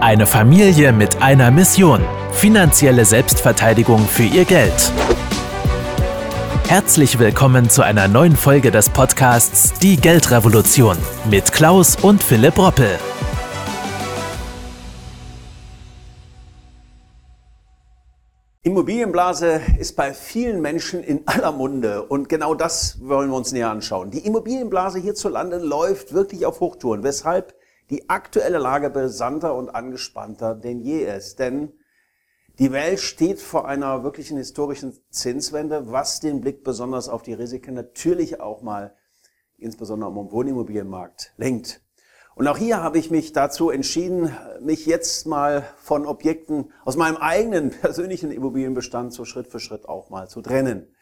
Eine Familie mit einer Mission. Finanzielle Selbstverteidigung für ihr Geld. Herzlich willkommen zu einer neuen Folge des Podcasts Die Geldrevolution mit Klaus und Philipp Roppel. Immobilienblase ist bei vielen Menschen in aller Munde und genau das wollen wir uns näher anschauen. Die Immobilienblase hierzulande läuft wirklich auf Hochtouren, weshalb die aktuelle Lage brisanter und angespannter denn je ist. Denn die Welt steht vor einer wirklichen historischen Zinswende, was den Blick besonders auf die Risiken natürlich auch mal insbesondere am Wohnimmobilienmarkt lenkt. Und auch hier habe ich mich dazu entschieden, mich jetzt mal von Objekten aus meinem eigenen persönlichen Immobilienbestand so Schritt für Schritt auch mal zu trennen.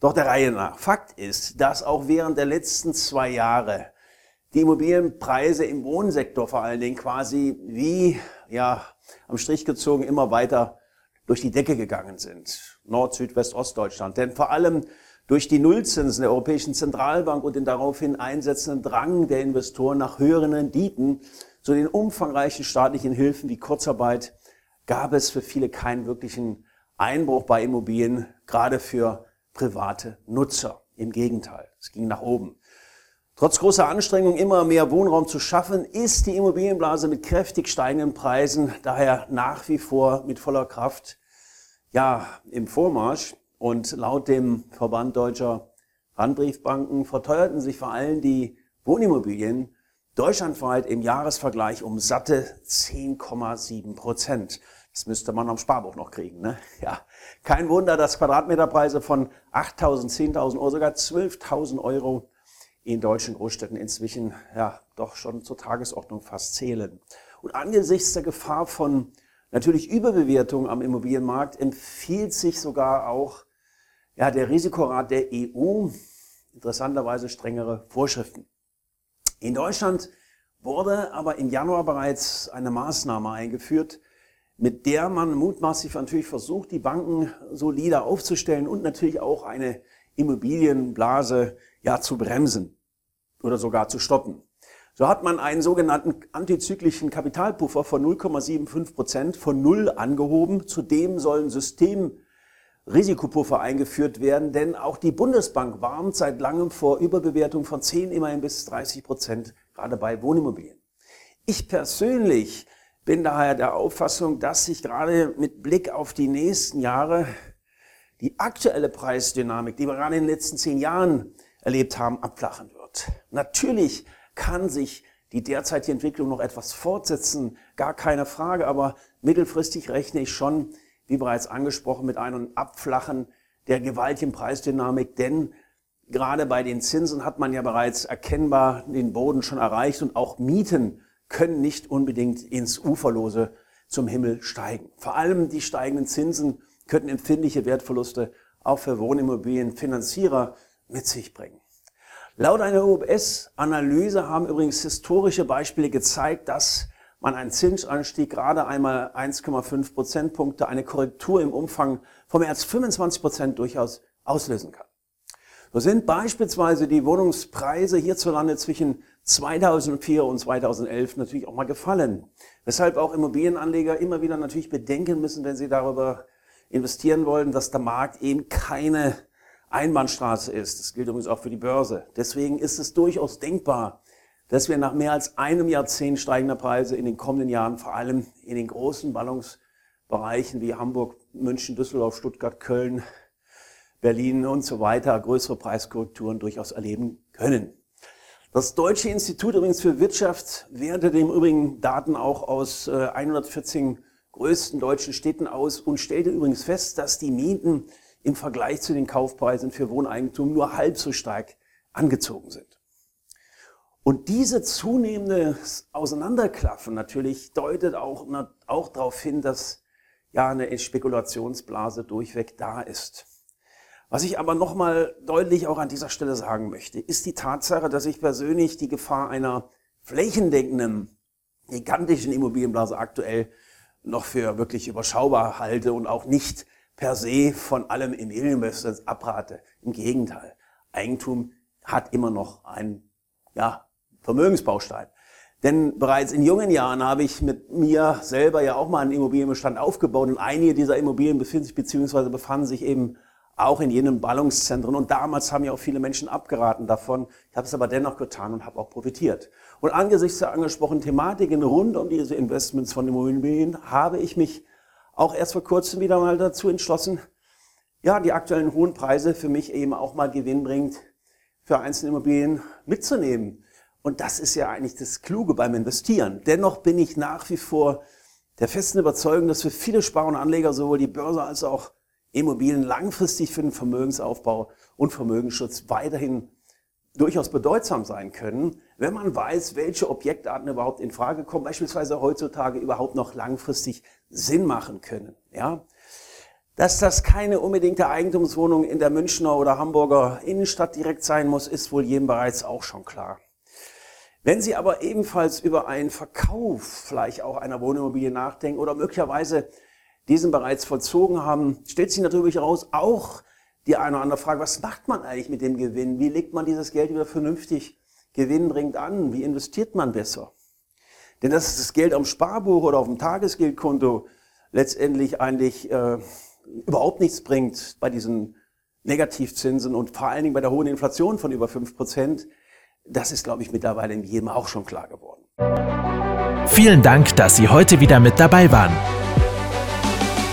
Doch der Reihe nach. Fakt ist, dass auch während der letzten zwei Jahre die Immobilienpreise im Wohnsektor vor allen Dingen quasi wie, ja, am Strich gezogen immer weiter durch die Decke gegangen sind. Nord, Süd, West, Ostdeutschland. Denn vor allem durch die Nullzinsen der Europäischen Zentralbank und den daraufhin einsetzenden Drang der Investoren nach höheren Renditen zu den umfangreichen staatlichen Hilfen wie Kurzarbeit gab es für viele keinen wirklichen Einbruch bei Immobilien, gerade für private Nutzer. Im Gegenteil, es ging nach oben. Trotz großer Anstrengung, immer mehr Wohnraum zu schaffen, ist die Immobilienblase mit kräftig steigenden Preisen daher nach wie vor mit voller Kraft ja, im Vormarsch. Und laut dem Verband deutscher Pfandbriefbanken verteuerten sich vor allem die Wohnimmobilien deutschlandweit im Jahresvergleich um satte 10,7 Prozent. Das müsste man am Sparbuch noch kriegen. Ne? Ja, kein Wunder, dass Quadratmeterpreise von 8.000, 10.000 oder sogar 12.000 Euro in deutschen Großstädten inzwischen ja doch schon zur Tagesordnung fast zählen. Und angesichts der Gefahr von natürlich Überbewertung am Immobilienmarkt empfiehlt sich sogar auch ja, der Risikorat der EU interessanterweise strengere Vorschriften. In Deutschland wurde aber im Januar bereits eine Maßnahme eingeführt, mit der man mutmaßlich natürlich versucht, die Banken solider aufzustellen und natürlich auch eine Immobilienblase ja zu bremsen oder sogar zu stoppen. So hat man einen sogenannten antizyklischen Kapitalpuffer von 0,75 Prozent von Null angehoben. Zudem sollen System Risikopuffer eingeführt werden, denn auch die Bundesbank warnt seit langem vor Überbewertung von 10 immerhin bis 30 Prozent, gerade bei Wohnimmobilien. Ich persönlich bin daher der Auffassung, dass sich gerade mit Blick auf die nächsten Jahre die aktuelle Preisdynamik, die wir gerade in den letzten zehn Jahren erlebt haben, abflachen wird. Natürlich kann sich die derzeitige Entwicklung noch etwas fortsetzen, gar keine Frage, aber mittelfristig rechne ich schon wie bereits angesprochen, mit einem Abflachen der gewaltigen Preisdynamik, denn gerade bei den Zinsen hat man ja bereits erkennbar den Boden schon erreicht und auch Mieten können nicht unbedingt ins Uferlose zum Himmel steigen. Vor allem die steigenden Zinsen könnten empfindliche Wertverluste auch für Wohnimmobilienfinanzierer mit sich bringen. Laut einer UBS-Analyse haben übrigens historische Beispiele gezeigt, dass man einen Zinsanstieg gerade einmal 1,5 Prozentpunkte, eine Korrektur im Umfang von mehr als 25 Prozent durchaus auslösen kann. So sind beispielsweise die Wohnungspreise hierzulande zwischen 2004 und 2011 natürlich auch mal gefallen. Weshalb auch Immobilienanleger immer wieder natürlich bedenken müssen, wenn sie darüber investieren wollen, dass der Markt eben keine Einbahnstraße ist. Das gilt übrigens auch für die Börse. Deswegen ist es durchaus denkbar, dass wir nach mehr als einem Jahrzehnt steigender Preise in den kommenden Jahren vor allem in den großen Ballungsbereichen wie Hamburg, München, Düsseldorf, Stuttgart, Köln, Berlin und so weiter größere Preiskorrekturen durchaus erleben können. Das Deutsche Institut übrigens für Wirtschaft wertet im Übrigen Daten auch aus 114 äh, größten deutschen Städten aus und stellte übrigens fest, dass die Mieten im Vergleich zu den Kaufpreisen für Wohneigentum nur halb so stark angezogen sind. Und diese zunehmende Auseinanderklaffen natürlich deutet auch, auch darauf hin, dass ja eine Spekulationsblase durchweg da ist. Was ich aber nochmal deutlich auch an dieser Stelle sagen möchte, ist die Tatsache, dass ich persönlich die Gefahr einer flächendeckenden, gigantischen Immobilienblase aktuell noch für wirklich überschaubar halte und auch nicht per se von allem Immobilieninvestments abrate. Im Gegenteil. Eigentum hat immer noch einen, ja, Vermögensbaustein. Denn bereits in jungen Jahren habe ich mit mir selber ja auch mal einen Immobilienbestand aufgebaut und einige dieser Immobilien befinden sich bzw. befanden sich eben auch in jenen Ballungszentren. Und damals haben ja auch viele Menschen abgeraten davon. Ich habe es aber dennoch getan und habe auch profitiert. Und angesichts der angesprochenen Thematiken rund um diese Investments von Immobilien habe ich mich auch erst vor kurzem wieder mal dazu entschlossen, ja, die aktuellen hohen Preise für mich eben auch mal gewinnbringend für einzelne Immobilien mitzunehmen. Und das ist ja eigentlich das Kluge beim Investieren. Dennoch bin ich nach wie vor der festen Überzeugung, dass für viele Sparer und Anleger sowohl die Börse als auch Immobilien langfristig für den Vermögensaufbau und Vermögensschutz weiterhin durchaus bedeutsam sein können, wenn man weiß, welche Objektarten überhaupt in Frage kommen, beispielsweise heutzutage überhaupt noch langfristig Sinn machen können. Ja? Dass das keine unbedingte Eigentumswohnung in der Münchner oder Hamburger Innenstadt direkt sein muss, ist wohl jedem bereits auch schon klar. Wenn Sie aber ebenfalls über einen Verkauf vielleicht auch einer Wohnimmobilie nachdenken oder möglicherweise diesen bereits vollzogen haben, stellt sich natürlich heraus auch die eine oder andere Frage, was macht man eigentlich mit dem Gewinn? Wie legt man dieses Geld wieder vernünftig gewinnbringend an? Wie investiert man besser? Denn dass das Geld am Sparbuch oder auf dem Tagesgeldkonto letztendlich eigentlich äh, überhaupt nichts bringt bei diesen Negativzinsen und vor allen Dingen bei der hohen Inflation von über fünf Prozent, das ist, glaube ich, mittlerweile jedem auch schon klar geworden. Vielen Dank, dass Sie heute wieder mit dabei waren.